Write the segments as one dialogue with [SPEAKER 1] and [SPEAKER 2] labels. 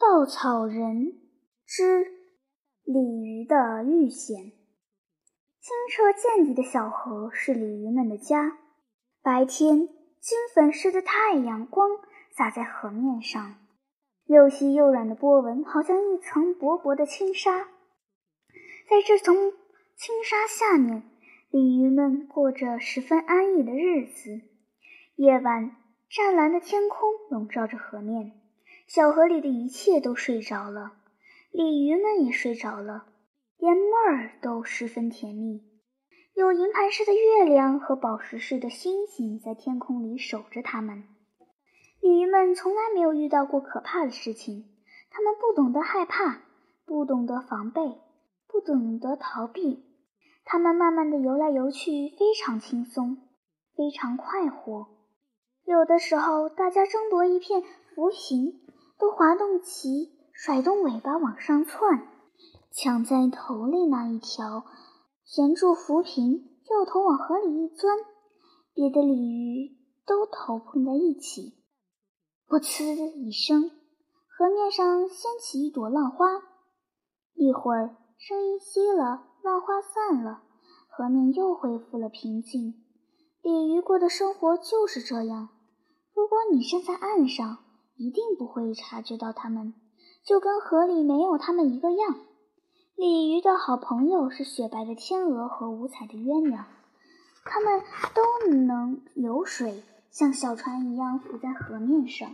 [SPEAKER 1] 稻草人之鲤鱼的遇险。清澈见底的小河是鲤鱼们的家。白天，金粉似的太阳光洒在河面上，又细又软的波纹，好像一层薄薄的轻纱。在这层轻纱下面，鲤鱼们过着十分安逸的日子。夜晚，湛蓝的天空笼罩着河面。小河里的一切都睡着了，鲤鱼们也睡着了，连梦儿都十分甜蜜。有银盘似的月亮和宝石似的星星在天空里守着它们。鲤鱼们从来没有遇到过可怕的事情，它们不懂得害怕，不懂得防备，不懂得逃避。它们慢慢的游来游去，非常轻松，非常快活。有的时候，大家争夺一片浮萍。都滑动鳍，甩动尾巴往上窜，抢在头里那一条，衔住浮萍，掉头往河里一钻，别的鲤鱼都头碰在一起，噗呲一声，河面上掀起一朵浪花。一会儿，声音息了，浪花散了，河面又恢复了平静。鲤鱼过的生活就是这样。如果你站在岸上，一定不会察觉到它们，就跟河里没有它们一个样。鲤鱼的好朋友是雪白的天鹅和五彩的鸳鸯，它们都能游水，像小船一样浮在河面上。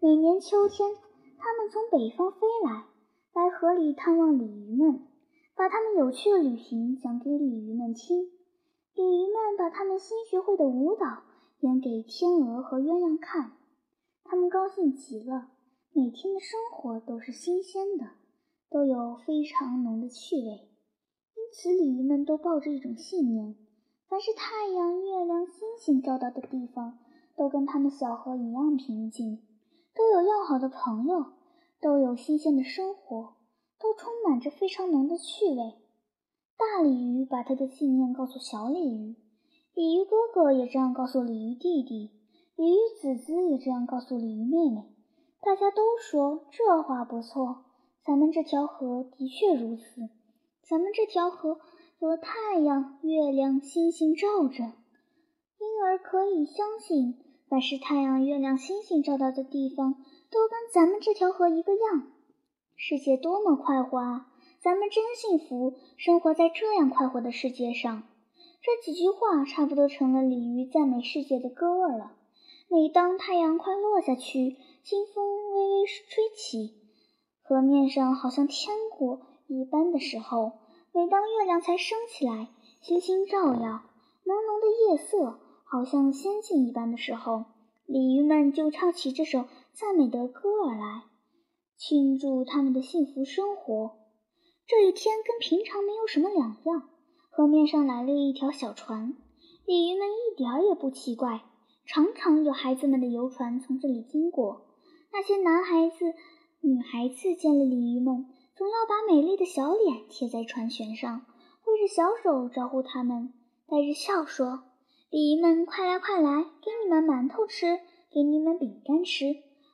[SPEAKER 1] 每年秋天，它们从北方飞来，来河里探望鲤鱼们，把他们有趣的旅行讲给鲤鱼们听。鲤鱼们把他们新学会的舞蹈演给天鹅和鸳鸯看。他们高兴极了，每天的生活都是新鲜的，都有非常浓的趣味。因此，鲤鱼们都抱着一种信念：凡是太阳、月亮、星星照到的地方，都跟他们小河一样平静，都有要好的朋友，都有新鲜的生活，都充满着非常浓的趣味。大鲤鱼把他的信念告诉小鲤鱼，鲤鱼哥哥也这样告诉鲤鱼弟弟。鲤鱼子子也这样告诉鲤鱼妹妹，大家都说这话不错。咱们这条河的确如此，咱们这条河有太阳、月亮、星星照着，因而可以相信，凡是太阳、月亮、星星照到的地方，都跟咱们这条河一个样。世界多么快活啊！咱们真幸福，生活在这样快活的世界上。这几句话差不多成了鲤鱼赞美世界的歌儿了。每当太阳快落下去，清风微微吹起，河面上好像天国一般的时候；每当月亮才升起来，星星照耀，朦胧的夜色好像仙境一般的时候，鲤鱼们就唱起这首赞美的歌儿来，庆祝他们的幸福生活。这一天跟平常没有什么两样，河面上来了一条小船，鲤鱼们一点儿也不奇怪。常常有孩子们的游船从这里经过，那些男孩子、女孩子见了鲤鱼们，总要把美丽的小脸贴在船舷上，挥着小手招呼他们，带着笑说：“鲤鱼们，快来快来，给你们馒头吃，给你们饼干吃，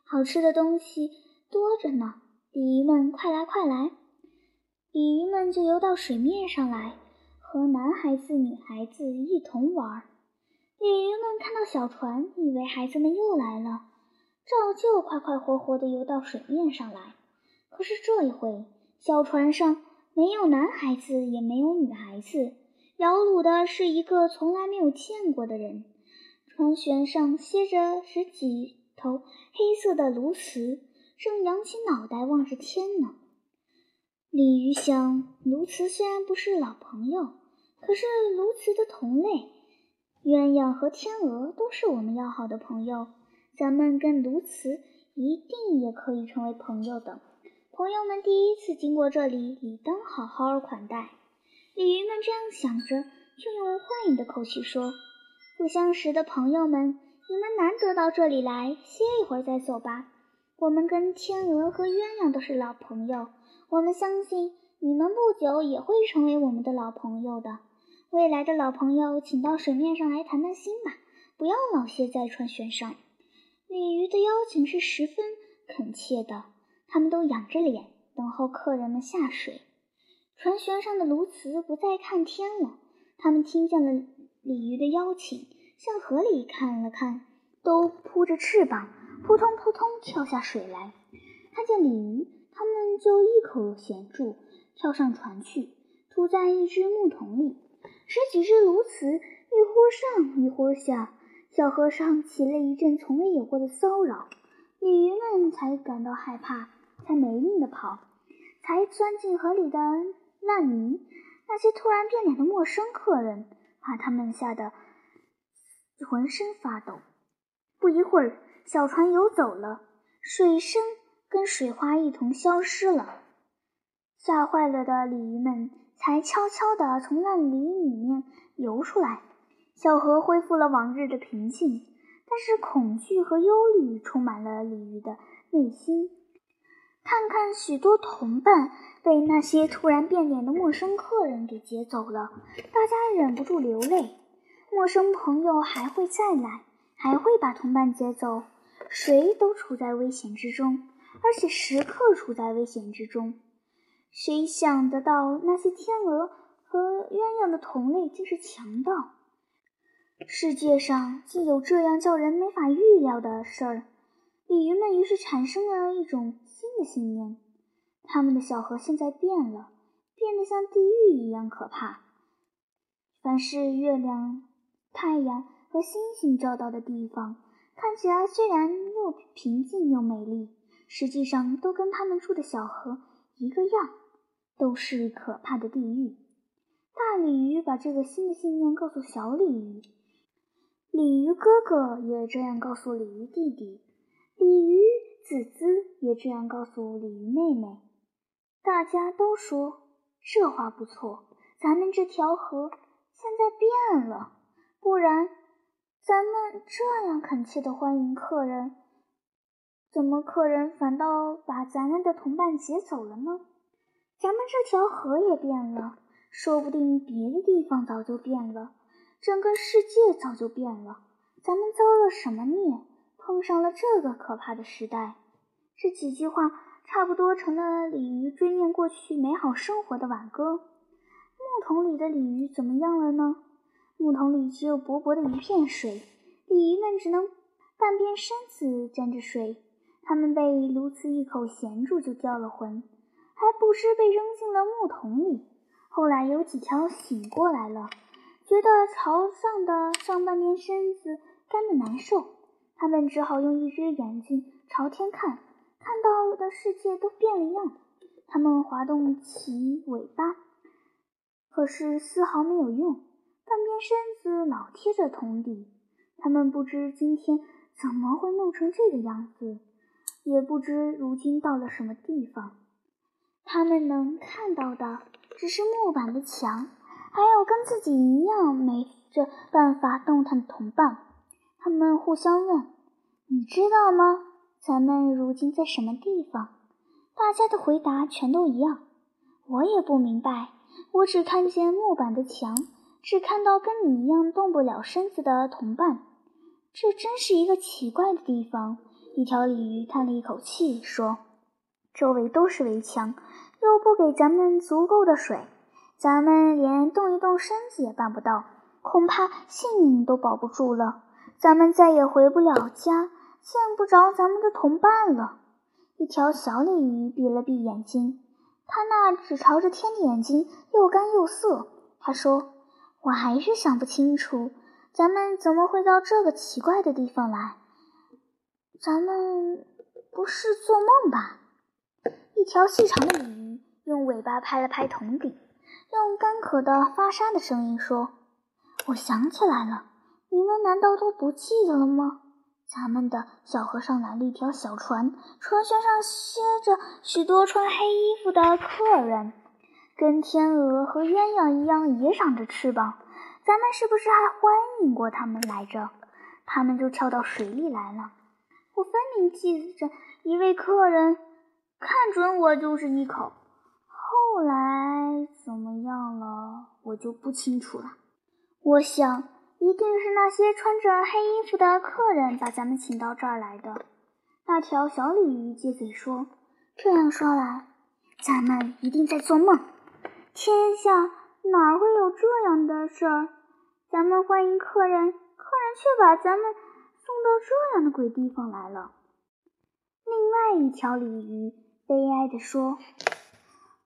[SPEAKER 1] 好吃的东西多着呢。鲤鱼们，快来快来！”鲤鱼们就游到水面上来，和男孩子、女孩子一同玩。鲤鱼们看到小船，以为孩子们又来了，照旧快快活活地游到水面上来。可是这一回，小船上没有男孩子，也没有女孩子，摇橹的是一个从来没有见过的人。船舷上歇着十几头黑色的鸬鹚，正扬起脑袋望着天呢。鲤鱼想，鸬鹚虽然不是老朋友，可是鸬鹚的同类。鸳鸯和天鹅都是我们要好的朋友，咱们跟鸬鹚一定也可以成为朋友的。朋友们第一次经过这里，理当好好款待。鲤鱼们这样想着，就用欢迎的口气说：“不相识的朋友们，你们难得到这里来，歇一会儿再走吧。我们跟天鹅和鸳鸯都是老朋友，我们相信你们不久也会成为我们的老朋友的。”未来的老朋友，请到水面上来谈谈心吧，不要老歇在船舷上。鲤鱼的邀请是十分恳切的，他们都仰着脸等候客人们下水。船舷上的鸬鹚不再看天了，他们听见了鲤鱼的邀请，向河里看了看，都扑着翅膀，扑通扑通跳下水来。看见鲤鱼，他们就一口衔住，跳上船去，吐在一只木桶里。十几只鸬鹚一会上一会下，小河上起了一阵从未有过的骚扰。鲤鱼们才感到害怕，才没命的跑，才钻进河里的烂泥。那些突然变脸的陌生客人，把他们吓得浑身发抖。不一会儿，小船游走了，水声跟水花一同消失了。吓坏了的鲤鱼们才悄悄地从烂泥里面游出来。小河恢复了往日的平静。但是恐惧和忧虑充满了鲤鱼的内心。看看许多同伴被那些突然变脸的陌生客人给劫走了，大家忍不住流泪。陌生朋友还会再来，还会把同伴劫走，谁都处在危险之中，而且时刻处在危险之中。谁想得到那些天鹅和鸳鸯的同类竟是强盗？世界上竟有这样叫人没法预料的事儿，鲤鱼们于是产生了一种新的信念：他们的小河现在变了，变得像地狱一样可怕。凡是月亮、太阳和星星照到的地方，看起来虽然又平静又美丽，实际上都跟他们住的小河一个样，都是可怕的地狱。大鲤鱼把这个新的信念告诉小鲤鱼。鲤鱼哥哥也这样告诉鲤鱼弟弟，鲤鱼子子也这样告诉鲤鱼妹妹。大家都说这话不错，咱们这条河现在变了，不然咱们这样恳切的欢迎客人，怎么客人反倒把咱们的同伴劫走了呢？咱们这条河也变了，说不定别的地方早就变了。整个世界早就变了，咱们遭了什么孽，碰上了这个可怕的时代？这几句话差不多成了鲤鱼追念过去美好生活的挽歌。木桶里的鲤鱼怎么样了呢？木桶里只有薄薄的一片水，鲤鱼们只能半边身子沾着水。它们被鸬鹚一口衔住就掉了魂，还不知被扔进了木桶里。后来有几条醒过来了。觉得朝上的上半边身子干得难受，他们只好用一只眼睛朝天看，看到的世界都变了样。他们滑动起尾巴，可是丝毫没有用，半边身子老贴着桶底。他们不知今天怎么会弄成这个样子，也不知如今到了什么地方。他们能看到的只是木板的墙。还有跟自己一样没着办法动弹的同伴，他们互相问：“你知道吗？咱们如今在什么地方？”大家的回答全都一样：“我也不明白。我只看见木板的墙，只看到跟你一样动不了身子的同伴。这真是一个奇怪的地方。”一条鲤鱼叹了一口气说：“周围都是围墙，又不给咱们足够的水。”咱们连动一动身子也办不到，恐怕性命都保不住了。咱们再也回不了家，见不着咱们的同伴了。一条小鲤鱼闭了闭眼睛，它那只朝着天的眼睛又干又涩。他说：“我还是想不清楚，咱们怎么会到这个奇怪的地方来？咱们不是做梦吧？”一条细长的鲤鱼用尾巴拍了拍桶底。用干渴的发沙的声音说：“我想起来了，你们难道都不记得了吗？咱们的小河上来了一条小船，船舷上歇着许多穿黑衣服的客人，跟天鹅和鸳鸯一样，也长着翅膀。咱们是不是还欢迎过他们来着？他们就跳到水里来了。我分明记着一位客人，看准我就是一口。”后来怎么样了，我就不清楚了。我想，一定是那些穿着黑衣服的客人把咱们请到这儿来的。那条小鲤鱼接嘴说：“这样说来，咱们一定在做梦。天下哪会有这样的事儿？咱们欢迎客人，客人却把咱们送到这样的鬼地方来了。另外一条鲤鱼悲哀地说：“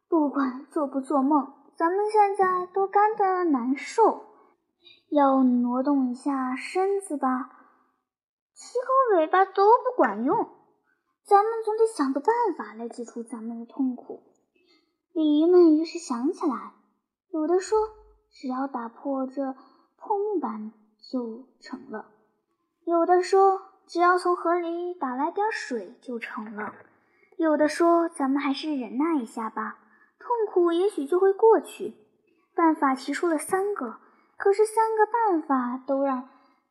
[SPEAKER 1] 不管做不做梦，咱们现在都干得难受，要挪动一下身子吧，鳍和尾巴都不管用。咱们总得想个办法来解除咱们的痛苦。”鲤鱼们于是想起来，有的说：“只要打破这破木板就成了。”有的说。只要从河里打来点水就成了。有的说：“咱们还是忍耐一下吧，痛苦也许就会过去。”办法提出了三个，可是三个办法都让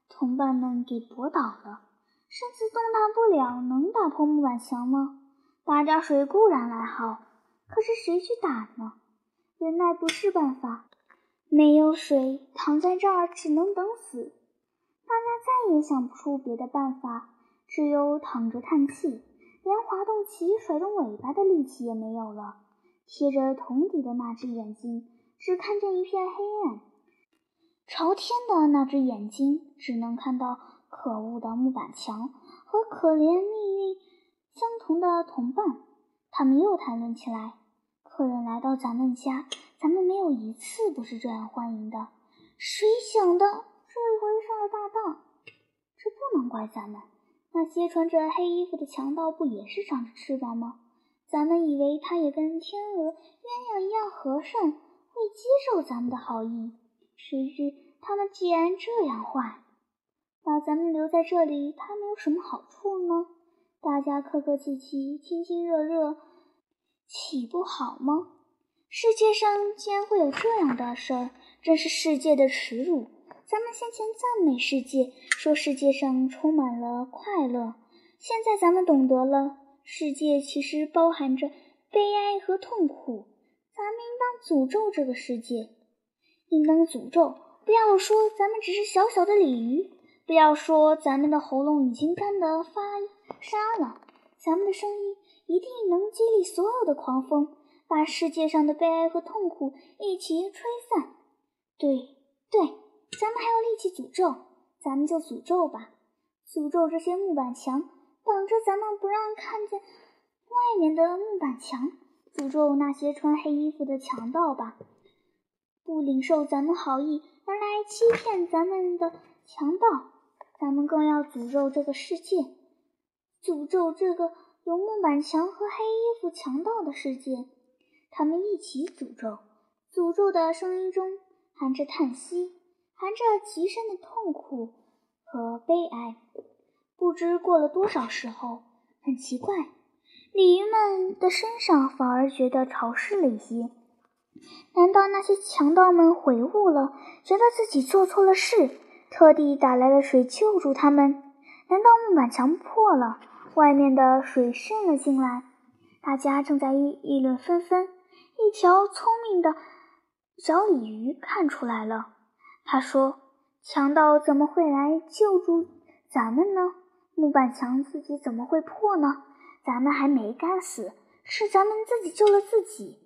[SPEAKER 1] 同伴们给驳倒了。身子动弹不了，能打破木板墙吗？打点水固然来好，可是谁去打呢？忍耐不是办法，没有水，躺在这儿只能等死。大家再也想不出别的办法，只有躺着叹气，连滑动鳍、甩动尾巴的力气也没有了。贴着桶底的那只眼睛只看见一片黑暗，朝天的那只眼睛只能看到可恶的木板墙和可怜命运相同的同伴。他们又谈论起来：客人来到咱们家，咱们没有一次不是这样欢迎的。谁想的？这一回上了大当，这不能怪咱们。那些穿着黑衣服的强盗不也是长着翅膀吗？咱们以为他也跟天鹅、鸳鸯一样和善，会接受咱们的好意。谁知他们既然这样坏，把咱们留在这里，他们有什么好处呢？大家客客气气、亲亲热热，岂不好吗？世界上竟然会有这样的事儿，真是世界的耻辱！咱们先前赞美世界，说世界上充满了快乐。现在咱们懂得了，世界其实包含着悲哀和痛苦。咱们应当诅咒这个世界，应当诅咒。不要说咱们只是小小的鲤鱼，不要说咱们的喉咙已经干得发沙了。咱们的声音一定能激励所有的狂风，把世界上的悲哀和痛苦一起吹散。对，对。咱们还有力气诅咒，咱们就诅咒吧，诅咒这些木板墙，挡着咱们不让看见外面的木板墙；诅咒那些穿黑衣服的强盗吧，不领受咱们好意而来欺骗咱们的强盗。咱们更要诅咒这个世界，诅咒这个有木板墙和黑衣服强盗的世界。他们一起诅咒，诅咒的声音中含着叹息。含着极深的痛苦和悲哀，不知过了多少时候，很奇怪，鲤鱼们的身上反而觉得潮湿了一些。难道那些强盗们悔悟了，觉得自己做错了事，特地打来了水救助他们？难道木板墙破了，外面的水渗了进来？大家正在议议论纷纷。一条聪明的小鲤鱼看出来了。他说：“强盗怎么会来救助咱们呢？木板墙自己怎么会破呢？咱们还没干死，是咱们自己救了自己。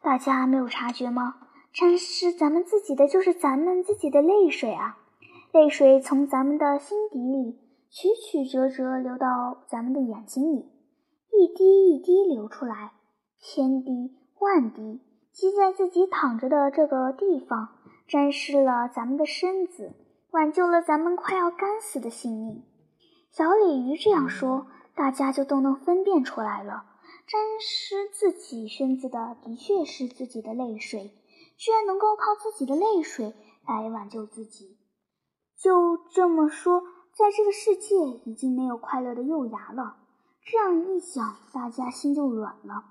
[SPEAKER 1] 大家没有察觉吗？沾湿咱们自己的就是咱们自己的泪水啊！泪水从咱们的心底里曲曲折折流到咱们的眼睛里，一滴一滴流出来，千滴万滴积在自己躺着的这个地方。”沾湿了咱们的身子，挽救了咱们快要干死的性命。小鲤鱼这样说，大家就都能分辨出来了。沾湿自己身子的，的确是自己的泪水，居然能够靠自己的泪水来挽救自己。就这么说，在这个世界已经没有快乐的幼芽了。这样一想，大家心就软了，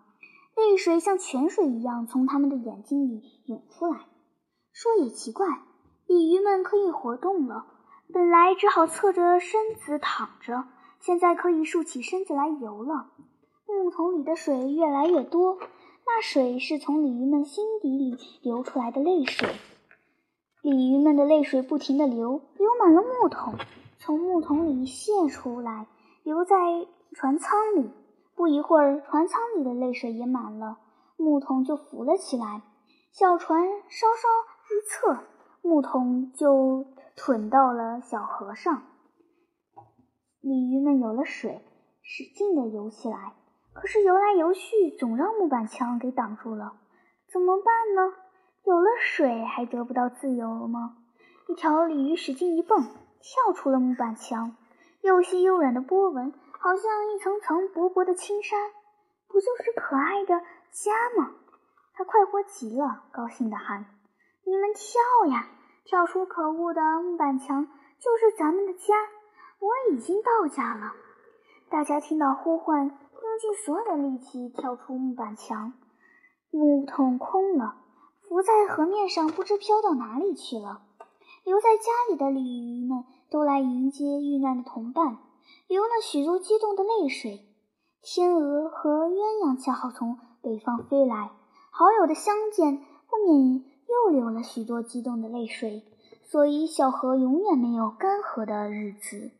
[SPEAKER 1] 泪水像泉水一样从他们的眼睛里涌出来。说也奇怪，鲤鱼们可以活动了。本来只好侧着身子躺着，现在可以竖起身子来游了。木桶里的水越来越多，那水是从鲤鱼们心底里流出来的泪水。鲤鱼们的泪水不停地流，流满了木桶，从木桶里泄出来，流在船舱里。不一会儿，船舱里的泪水也满了，木桶就浮了起来。小船稍稍一侧，木桶就吞到了小河上。鲤鱼们有了水，使劲地游起来。可是游来游去，总让木板墙给挡住了。怎么办呢？有了水，还得不到自由吗？一条鲤鱼使劲一蹦，跳出了木板墙。又细又软的波纹，好像一层层薄薄的轻纱。不就是可爱的家吗？它快活极了，高兴地喊：“你们跳呀，跳出可恶的木板墙，就是咱们的家！我已经到家了。”大家听到呼唤，用尽所有的力气跳出木板墙。木桶空了，浮在河面上，不知飘到哪里去了。留在家里的鲤鱼们都来迎接遇难的同伴，流了许多激动的泪水。天鹅和鸳鸯恰好从北方飞来，好友的相见不免又流了许多激动的泪水，所以小河永远没有干涸的日子。